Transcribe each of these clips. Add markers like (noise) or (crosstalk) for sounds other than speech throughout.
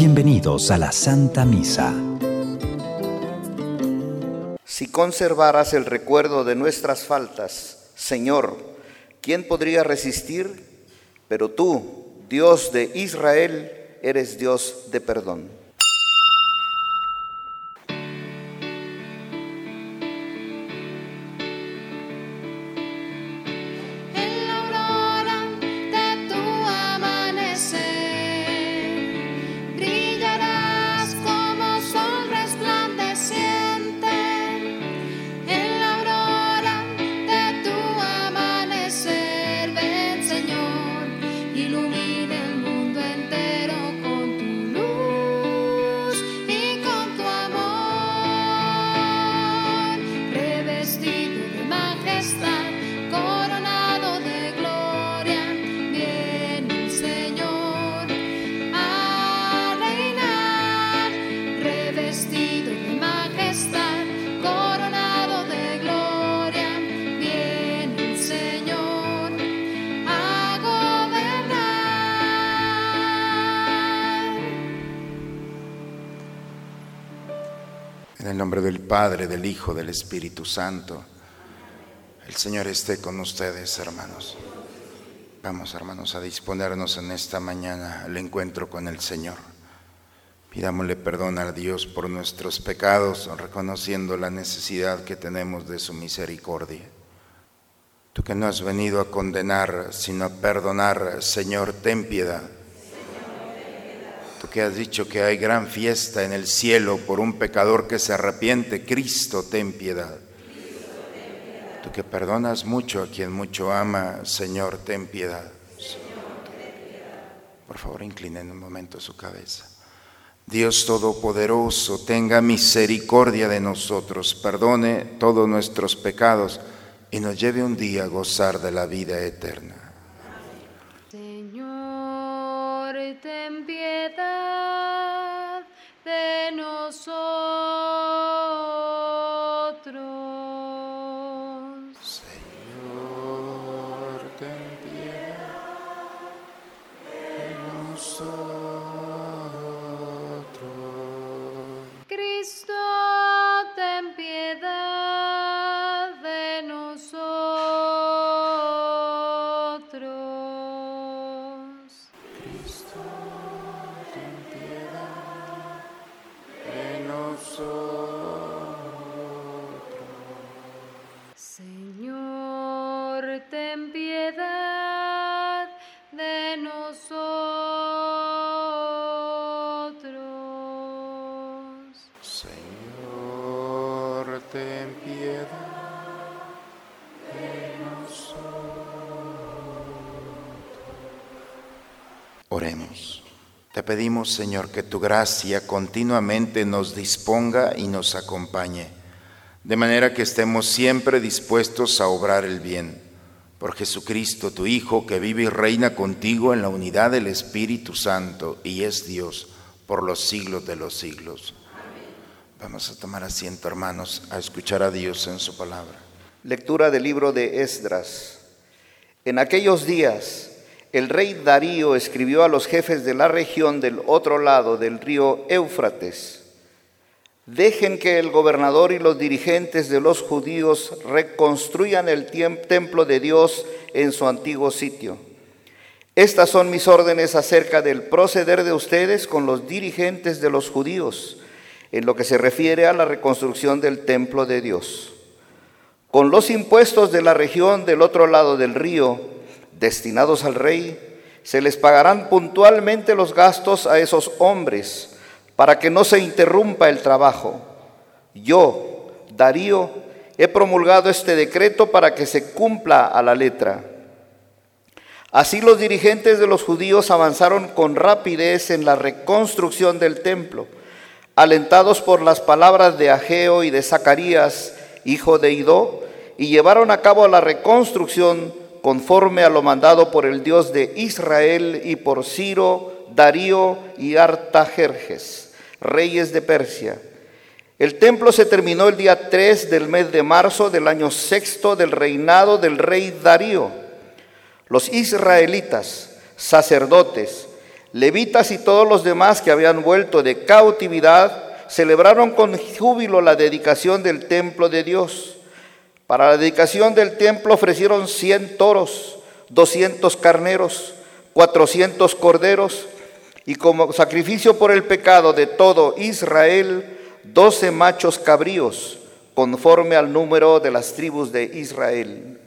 Bienvenidos a la Santa Misa. Si conservaras el recuerdo de nuestras faltas, Señor, ¿quién podría resistir? Pero tú, Dios de Israel, eres Dios de perdón. Nombre del Padre, del Hijo, del Espíritu Santo. Señor esté con ustedes, hermanos. Vamos, hermanos, a disponernos en esta mañana al encuentro con el Señor. Pidámosle perdón a Dios por nuestros pecados, reconociendo la necesidad que tenemos de su misericordia. Tú que no has venido a condenar, sino a perdonar, Señor, ten piedad. Tú que has dicho que hay gran fiesta en el cielo por un pecador que se arrepiente, Cristo, ten piedad. Tú que perdonas mucho a quien mucho ama, Señor, ten piedad. Por favor, inclinen un momento su cabeza. Dios Todopoderoso, tenga misericordia de nosotros, perdone todos nuestros pecados y nos lleve un día a gozar de la vida eterna. ten piedad de nosotros. Ten piedad de nosotros. Señor, ten piedad de nosotros. Oremos. Te pedimos, Señor, que tu gracia continuamente nos disponga y nos acompañe, de manera que estemos siempre dispuestos a obrar el bien. Por Jesucristo, tu Hijo, que vive y reina contigo en la unidad del Espíritu Santo y es Dios por los siglos de los siglos. Vamos a tomar asiento, hermanos, a escuchar a Dios en su palabra. Lectura del libro de Esdras. En aquellos días, el rey Darío escribió a los jefes de la región del otro lado del río Éufrates, dejen que el gobernador y los dirigentes de los judíos reconstruyan el templo de Dios en su antiguo sitio. Estas son mis órdenes acerca del proceder de ustedes con los dirigentes de los judíos en lo que se refiere a la reconstrucción del templo de Dios. Con los impuestos de la región del otro lado del río, destinados al rey, se les pagarán puntualmente los gastos a esos hombres para que no se interrumpa el trabajo. Yo, Darío, he promulgado este decreto para que se cumpla a la letra. Así los dirigentes de los judíos avanzaron con rapidez en la reconstrucción del templo, alentados por las palabras de Ageo y de Zacarías, hijo de Idó, y llevaron a cabo la reconstrucción conforme a lo mandado por el Dios de Israel y por Ciro, Darío y Artajerjes, reyes de Persia. El templo se terminó el día 3 del mes de marzo del año sexto del reinado del rey Darío. Los israelitas, sacerdotes, levitas y todos los demás que habían vuelto de cautividad celebraron con júbilo la dedicación del templo de Dios. Para la dedicación del templo ofrecieron 100 toros, 200 carneros, 400 corderos y como sacrificio por el pecado de todo Israel, 12 machos cabríos, conforme al número de las tribus de Israel.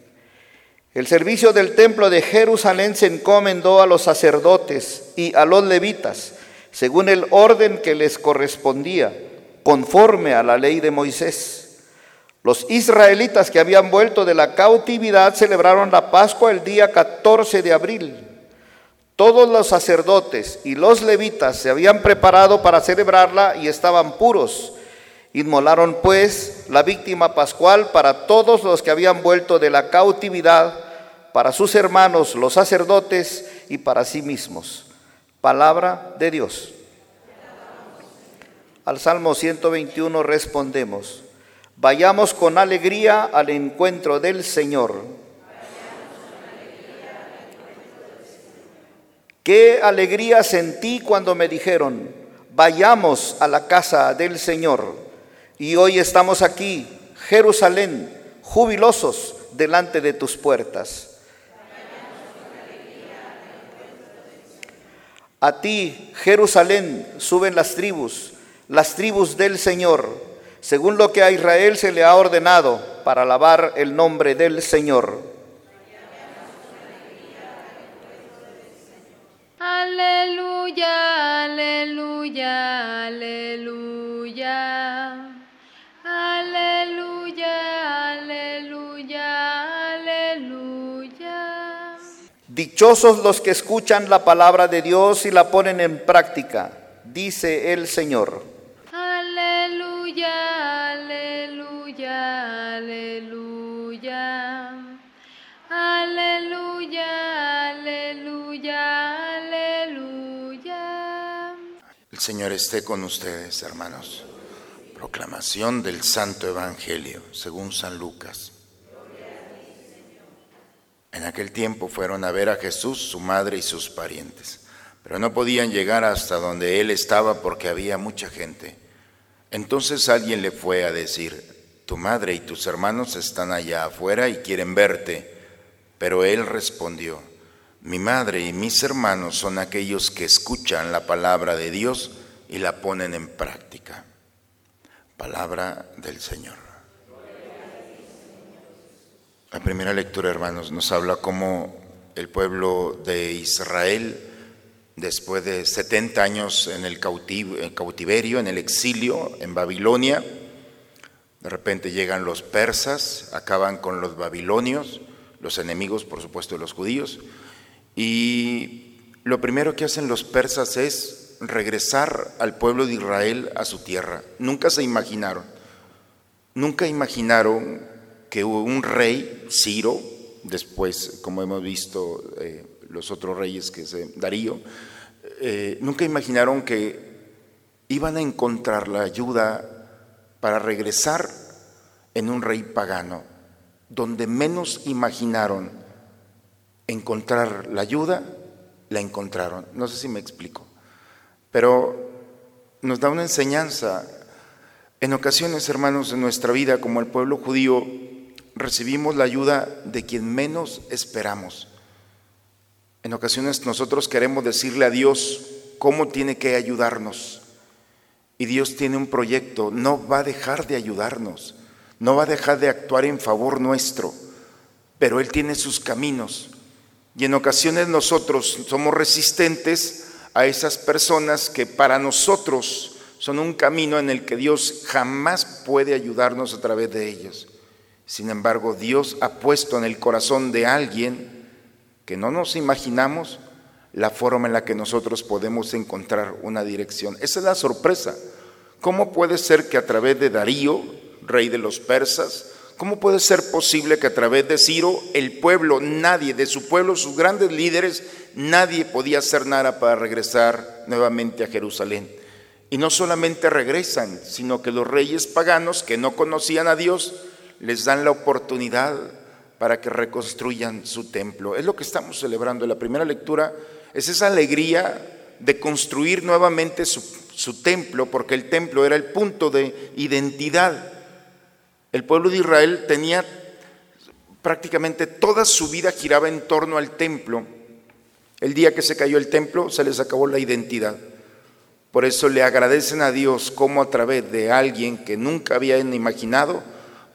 El servicio del templo de Jerusalén se encomendó a los sacerdotes y a los levitas, según el orden que les correspondía, conforme a la ley de Moisés. Los israelitas que habían vuelto de la cautividad celebraron la Pascua el día 14 de abril. Todos los sacerdotes y los levitas se habían preparado para celebrarla y estaban puros. Inmolaron pues la víctima pascual para todos los que habían vuelto de la cautividad, para sus hermanos los sacerdotes y para sí mismos. Palabra de Dios. Al Salmo 121 respondemos, vayamos con alegría al encuentro del Señor. Qué alegría sentí cuando me dijeron, vayamos a la casa del Señor. Y hoy estamos aquí, Jerusalén, jubilosos delante de tus puertas. A ti, Jerusalén, suben las tribus, las tribus del Señor, según lo que a Israel se le ha ordenado para alabar el nombre del Señor. Aleluya, aleluya, aleluya. Aleluya, aleluya, aleluya. Dichosos los que escuchan la palabra de Dios y la ponen en práctica, dice el Señor. Señor esté con ustedes, hermanos. Proclamación del Santo Evangelio, según San Lucas. En aquel tiempo fueron a ver a Jesús, su madre y sus parientes, pero no podían llegar hasta donde él estaba porque había mucha gente. Entonces alguien le fue a decir, tu madre y tus hermanos están allá afuera y quieren verte. Pero él respondió, mi madre y mis hermanos son aquellos que escuchan la palabra de Dios y la ponen en práctica. Palabra del Señor. La primera lectura, hermanos, nos habla cómo el pueblo de Israel, después de 70 años en el cautiverio, en el exilio, en Babilonia, de repente llegan los persas, acaban con los babilonios, los enemigos, por supuesto, de los judíos, y lo primero que hacen los persas es regresar al pueblo de Israel a su tierra. Nunca se imaginaron, nunca imaginaron que un rey, Ciro, después, como hemos visto, eh, los otros reyes que se, Darío, eh, nunca imaginaron que iban a encontrar la ayuda para regresar en un rey pagano, donde menos imaginaron encontrar la ayuda, la encontraron. No sé si me explico, pero nos da una enseñanza. En ocasiones, hermanos, en nuestra vida, como el pueblo judío, recibimos la ayuda de quien menos esperamos. En ocasiones nosotros queremos decirle a Dios cómo tiene que ayudarnos. Y Dios tiene un proyecto, no va a dejar de ayudarnos, no va a dejar de actuar en favor nuestro, pero Él tiene sus caminos. Y en ocasiones nosotros somos resistentes a esas personas que para nosotros son un camino en el que Dios jamás puede ayudarnos a través de ellos. Sin embargo, Dios ha puesto en el corazón de alguien que no nos imaginamos la forma en la que nosotros podemos encontrar una dirección. Esa es la sorpresa. ¿Cómo puede ser que a través de Darío, rey de los persas, cómo puede ser posible que a través de Ciro el pueblo, nadie de su pueblo, sus grandes líderes, nadie podía hacer nada para regresar nuevamente a Jerusalén? Y no solamente regresan, sino que los reyes paganos que no conocían a Dios les dan la oportunidad para que reconstruyan su templo. Es lo que estamos celebrando. La primera lectura es esa alegría de construir nuevamente su templo, porque el templo era el punto de identidad. El pueblo de Israel tenía prácticamente toda su vida giraba en torno al templo. El día que se cayó el templo se les acabó la identidad. Por eso le agradecen a Dios cómo a través de alguien que nunca habían imaginado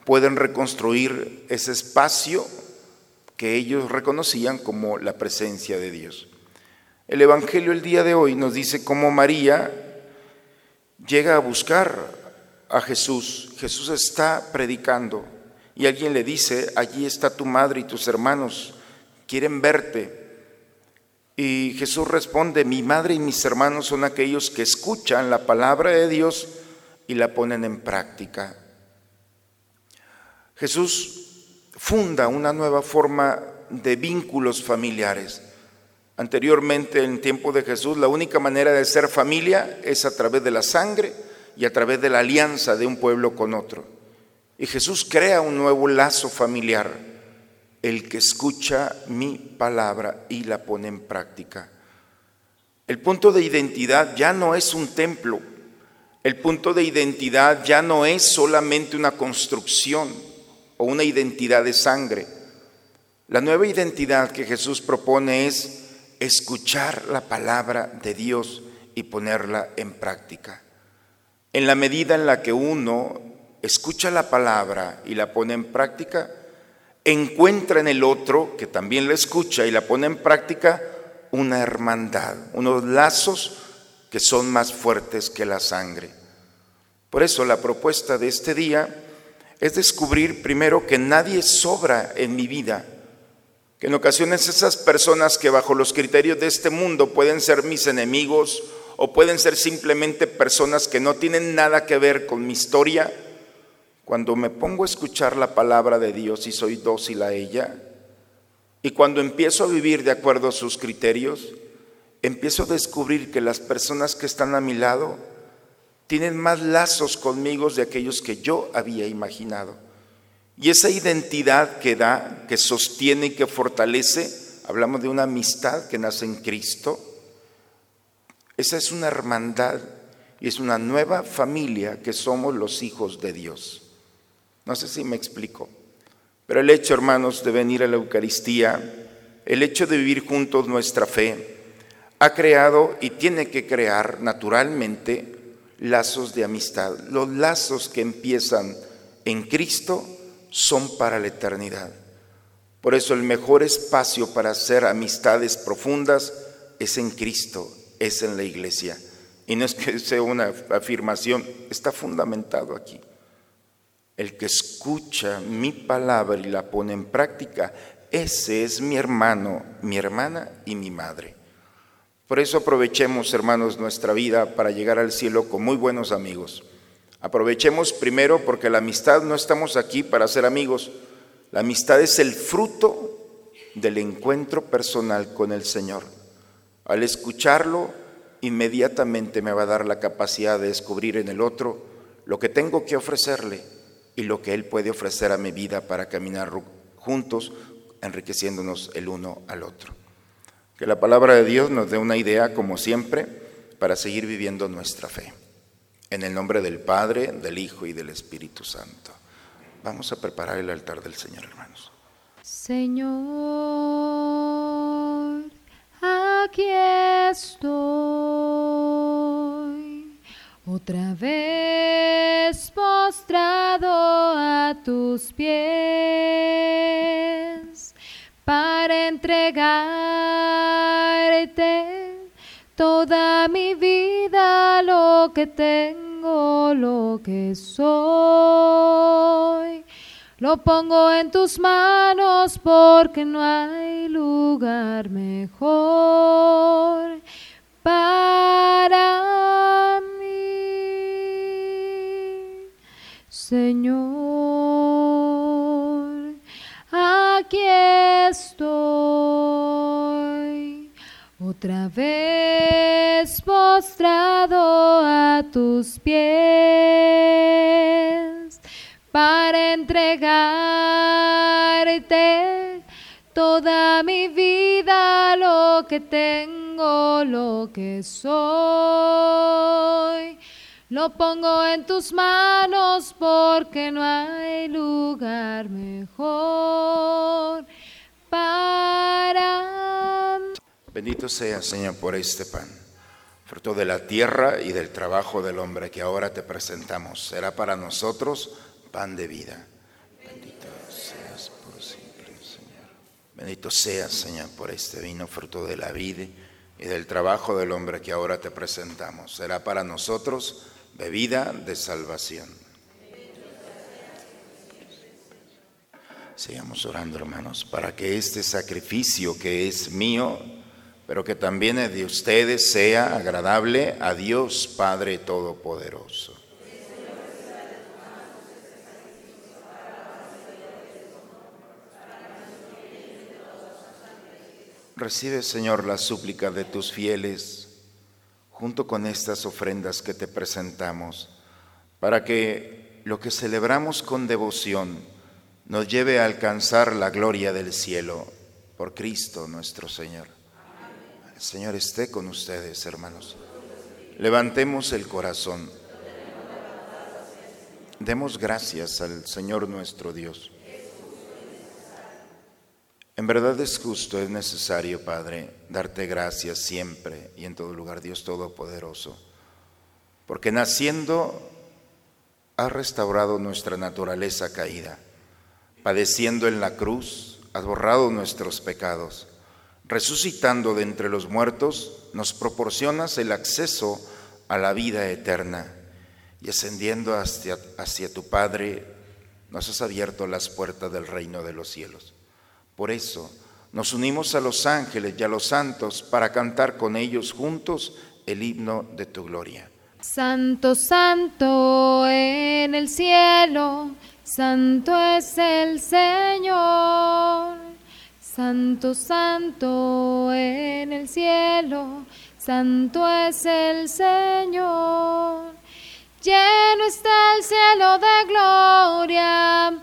pueden reconstruir ese espacio que ellos reconocían como la presencia de Dios. El Evangelio el día de hoy nos dice cómo María llega a buscar a Jesús. Jesús está predicando y alguien le dice, allí está tu madre y tus hermanos, quieren verte. Y Jesús responde, mi madre y mis hermanos son aquellos que escuchan la palabra de Dios y la ponen en práctica. Jesús funda una nueva forma de vínculos familiares. Anteriormente, en tiempo de Jesús, la única manera de ser familia es a través de la sangre y a través de la alianza de un pueblo con otro. Y Jesús crea un nuevo lazo familiar, el que escucha mi palabra y la pone en práctica. El punto de identidad ya no es un templo, el punto de identidad ya no es solamente una construcción o una identidad de sangre. La nueva identidad que Jesús propone es escuchar la palabra de Dios y ponerla en práctica. En la medida en la que uno escucha la palabra y la pone en práctica, encuentra en el otro, que también la escucha y la pone en práctica, una hermandad, unos lazos que son más fuertes que la sangre. Por eso la propuesta de este día es descubrir primero que nadie sobra en mi vida, que en ocasiones esas personas que bajo los criterios de este mundo pueden ser mis enemigos o pueden ser simplemente personas que no tienen nada que ver con mi historia, cuando me pongo a escuchar la palabra de Dios y soy dócil a ella, y cuando empiezo a vivir de acuerdo a sus criterios, empiezo a descubrir que las personas que están a mi lado tienen más lazos conmigo de aquellos que yo había imaginado. Y esa identidad que da, que sostiene y que fortalece, hablamos de una amistad que nace en Cristo, esa es una hermandad y es una nueva familia que somos los hijos de Dios. No sé si me explico, pero el hecho, hermanos, de venir a la Eucaristía, el hecho de vivir juntos nuestra fe, ha creado y tiene que crear naturalmente lazos de amistad. Los lazos que empiezan en Cristo son para la eternidad. Por eso el mejor espacio para hacer amistades profundas es en Cristo, es en la iglesia. Y no es que (laughs) sea una afirmación, está fundamentado aquí. El que escucha mi palabra y la pone en práctica, ese es mi hermano, mi hermana y mi madre. Por eso aprovechemos, hermanos, nuestra vida para llegar al cielo con muy buenos amigos. Aprovechemos primero porque la amistad no estamos aquí para ser amigos. La amistad es el fruto del encuentro personal con el Señor. Al escucharlo, inmediatamente me va a dar la capacidad de descubrir en el otro lo que tengo que ofrecerle y lo que Él puede ofrecer a mi vida para caminar juntos, enriqueciéndonos el uno al otro. Que la palabra de Dios nos dé una idea, como siempre, para seguir viviendo nuestra fe. En el nombre del Padre, del Hijo y del Espíritu Santo. Vamos a preparar el altar del Señor, hermanos. Señor, aquí estoy, otra vez postrado a tus pies para entregarte toda mi vida, lo que tengo, lo que soy. Lo pongo en tus manos porque no hay lugar mejor para mí, Señor. Aquí estoy otra vez postrado a tus pies para entregarte toda mi vida, lo que tengo, lo que soy. Lo pongo en tus manos porque no hay lugar mejor para... Bendito sea, Señor, por este pan, fruto de la tierra y del trabajo del hombre que ahora te presentamos. Será para nosotros pan de vida. Bendito seas por siempre, Señor. Bendito seas, Señor, por este vino, fruto de la vida y del trabajo del hombre que ahora te presentamos. Será para nosotros bebida de salvación. Sigamos orando, hermanos, para que este sacrificio que es mío, pero que también es de ustedes, sea agradable a Dios Padre Todopoderoso. Recibe, Señor, la súplica de tus fieles junto con estas ofrendas que te presentamos, para que lo que celebramos con devoción nos lleve a alcanzar la gloria del cielo por Cristo nuestro Señor. El Señor esté con ustedes, hermanos. Levantemos el corazón. Demos gracias al Señor nuestro Dios. En verdad es justo, es necesario, Padre, darte gracias siempre y en todo lugar, Dios Todopoderoso, porque naciendo has restaurado nuestra naturaleza caída, padeciendo en la cruz has borrado nuestros pecados, resucitando de entre los muertos nos proporcionas el acceso a la vida eterna y ascendiendo hacia, hacia tu Padre nos has abierto las puertas del reino de los cielos. Por eso nos unimos a los ángeles y a los santos para cantar con ellos juntos el himno de tu gloria. Santo, santo en el cielo, santo es el Señor. Santo, santo en el cielo, santo es el Señor. Lleno está el cielo de gloria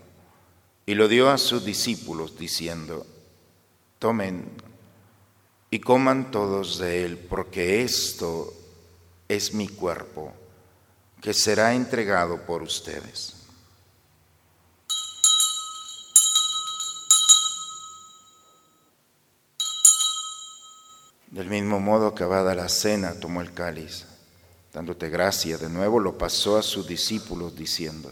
y lo dio a sus discípulos diciendo, tomen y coman todos de él, porque esto es mi cuerpo, que será entregado por ustedes. Del mismo modo, acabada la cena, tomó el cáliz, dándote gracia de nuevo, lo pasó a sus discípulos diciendo,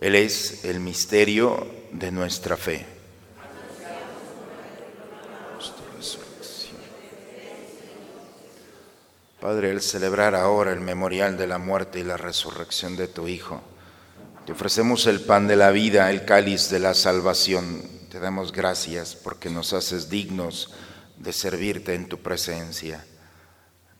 Él es el misterio de nuestra fe. Padre, el celebrar ahora el memorial de la muerte y la resurrección de tu Hijo, te ofrecemos el pan de la vida, el cáliz de la salvación. Te damos gracias porque nos haces dignos de servirte en tu presencia.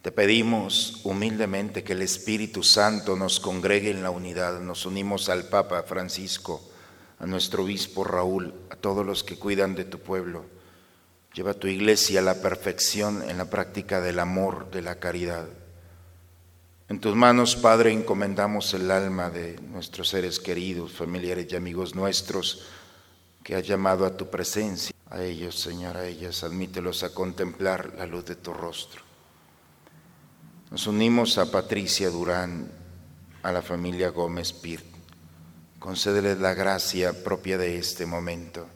Te pedimos humildemente que el Espíritu Santo nos congregue en la unidad. Nos unimos al Papa Francisco, a nuestro obispo Raúl, a todos los que cuidan de tu pueblo. Lleva a tu iglesia a la perfección en la práctica del amor, de la caridad. En tus manos, Padre, encomendamos el alma de nuestros seres queridos, familiares y amigos nuestros que has llamado a tu presencia. A ellos, Señor, a ellas, admítelos a contemplar la luz de tu rostro. Nos unimos a Patricia Durán, a la familia Gómez Pirt. Concédeles la gracia propia de este momento,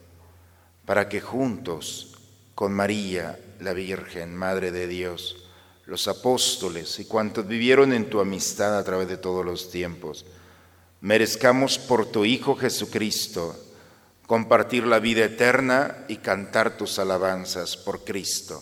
para que juntos, con María, la Virgen, Madre de Dios, los apóstoles y cuantos vivieron en tu amistad a través de todos los tiempos, merezcamos por tu Hijo Jesucristo compartir la vida eterna y cantar tus alabanzas por Cristo,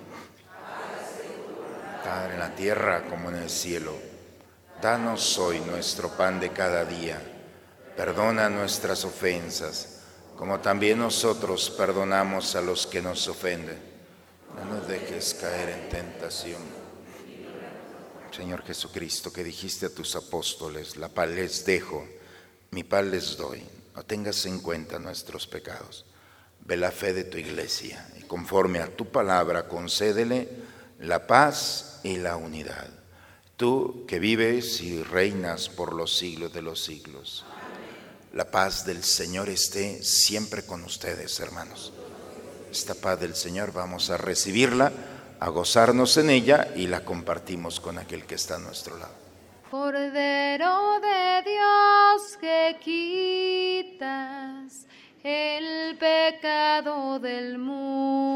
Padre en la tierra como en el cielo. Danos hoy nuestro pan de cada día. Perdona nuestras ofensas, como también nosotros perdonamos a los que nos ofenden no nos dejes caer en tentación. Señor Jesucristo, que dijiste a tus apóstoles, la paz les dejo, mi paz les doy. No tengas en cuenta nuestros pecados. Ve la fe de tu iglesia y conforme a tu palabra concédele la paz y la unidad. Tú que vives y reinas por los siglos de los siglos. La paz del Señor esté siempre con ustedes, hermanos esta paz del Señor, vamos a recibirla, a gozarnos en ella y la compartimos con aquel que está a nuestro lado. Cordero de Dios que quitas el pecado del mundo,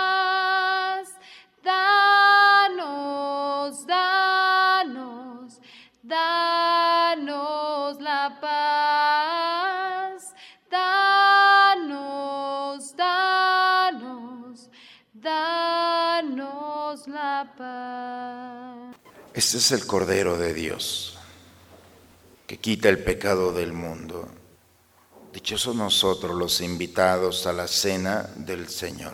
danos la paz. Este es el Cordero de Dios que quita el pecado del mundo. Dichosos nosotros los invitados a la cena del Señor.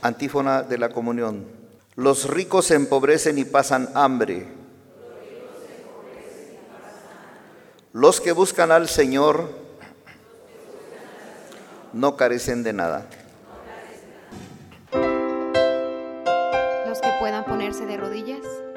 Antífona de la comunión. Los ricos se empobrecen y pasan hambre. Los que buscan al Señor no carecen de nada. puedan ponerse de rodillas.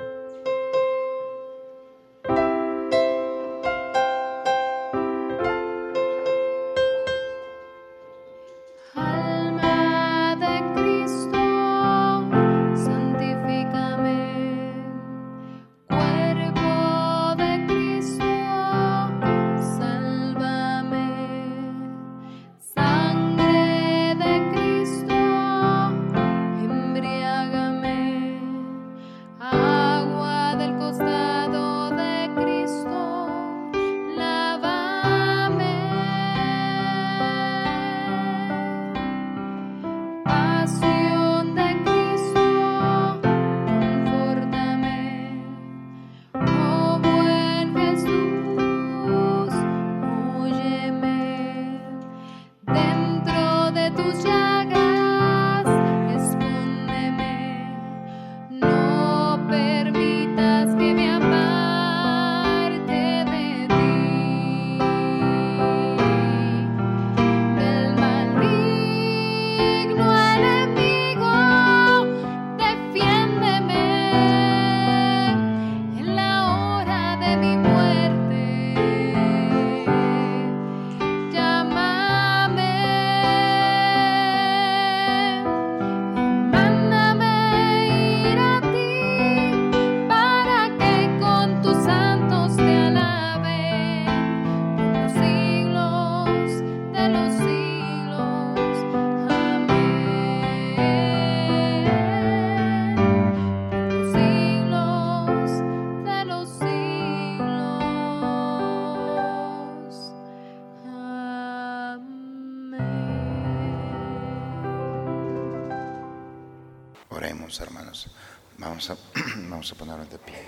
Vamos a, (clears throat) vamos de pie.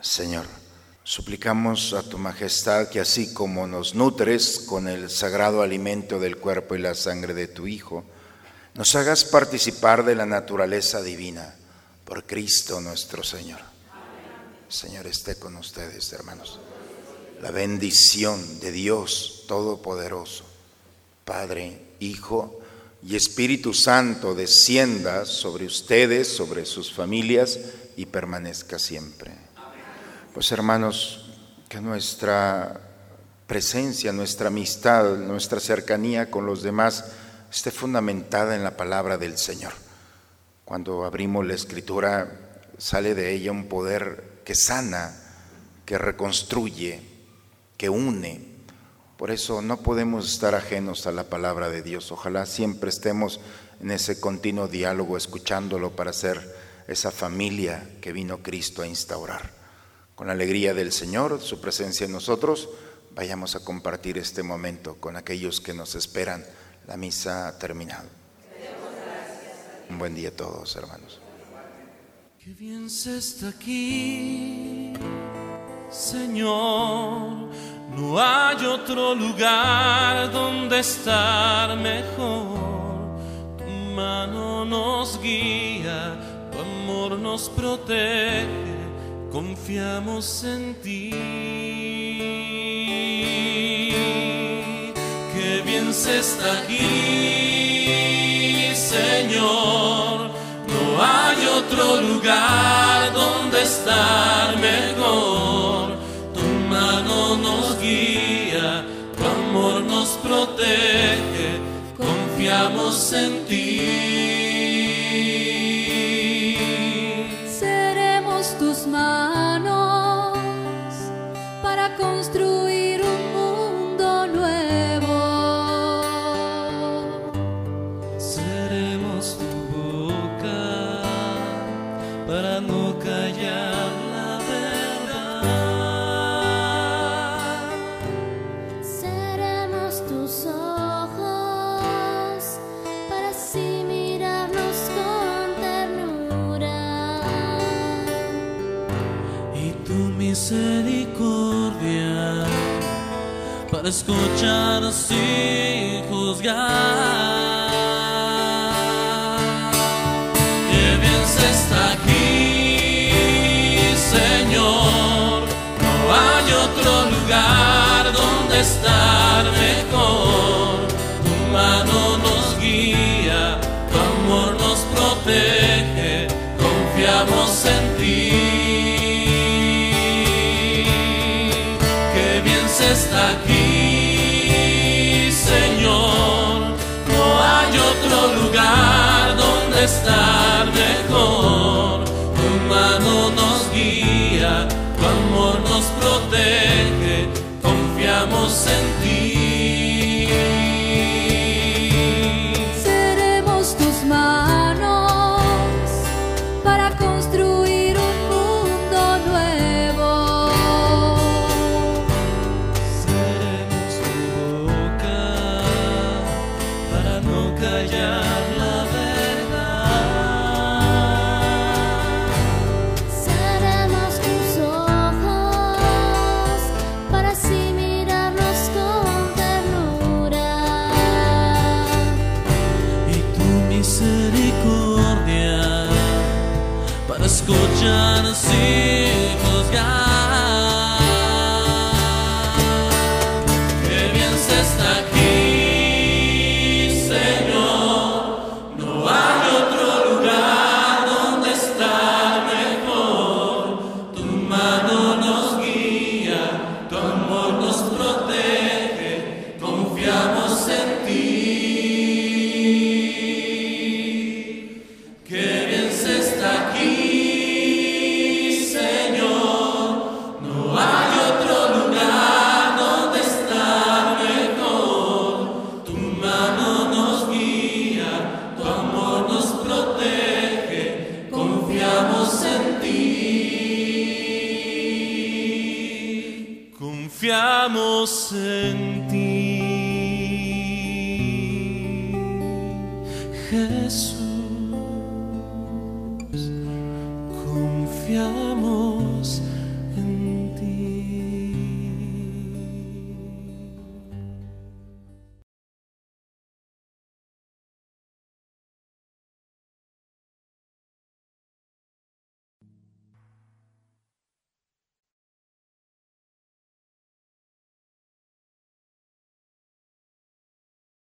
Señor, suplicamos a tu majestad que así como nos nutres con el sagrado alimento del cuerpo y la sangre de tu Hijo, nos hagas participar de la naturaleza divina por Cristo nuestro Señor. Señor esté con ustedes, hermanos. La bendición de Dios Todopoderoso, Padre, Hijo y Espíritu Santo descienda sobre ustedes, sobre sus familias y permanezca siempre. Pues hermanos, que nuestra presencia, nuestra amistad, nuestra cercanía con los demás, esté fundamentada en la palabra del Señor. Cuando abrimos la escritura, sale de ella un poder que sana, que reconstruye, que une. Por eso no podemos estar ajenos a la palabra de Dios. Ojalá siempre estemos en ese continuo diálogo, escuchándolo para ser esa familia que vino Cristo a instaurar. Con la alegría del Señor, su presencia en nosotros, vayamos a compartir este momento con aquellos que nos esperan la misa ha terminado. Un buen día a todos, hermanos. Bien se está aquí, Señor. No hay otro lugar donde estar mejor. Tu mano nos guía, tu amor nos protege. Confiamos en ti. Qué bien se está aquí, Señor. No hay otro lugar donde estar mejor. Nos guía, tu amor nos protege. Confiamos en ti. Misericordia para escuchar sin juzgar.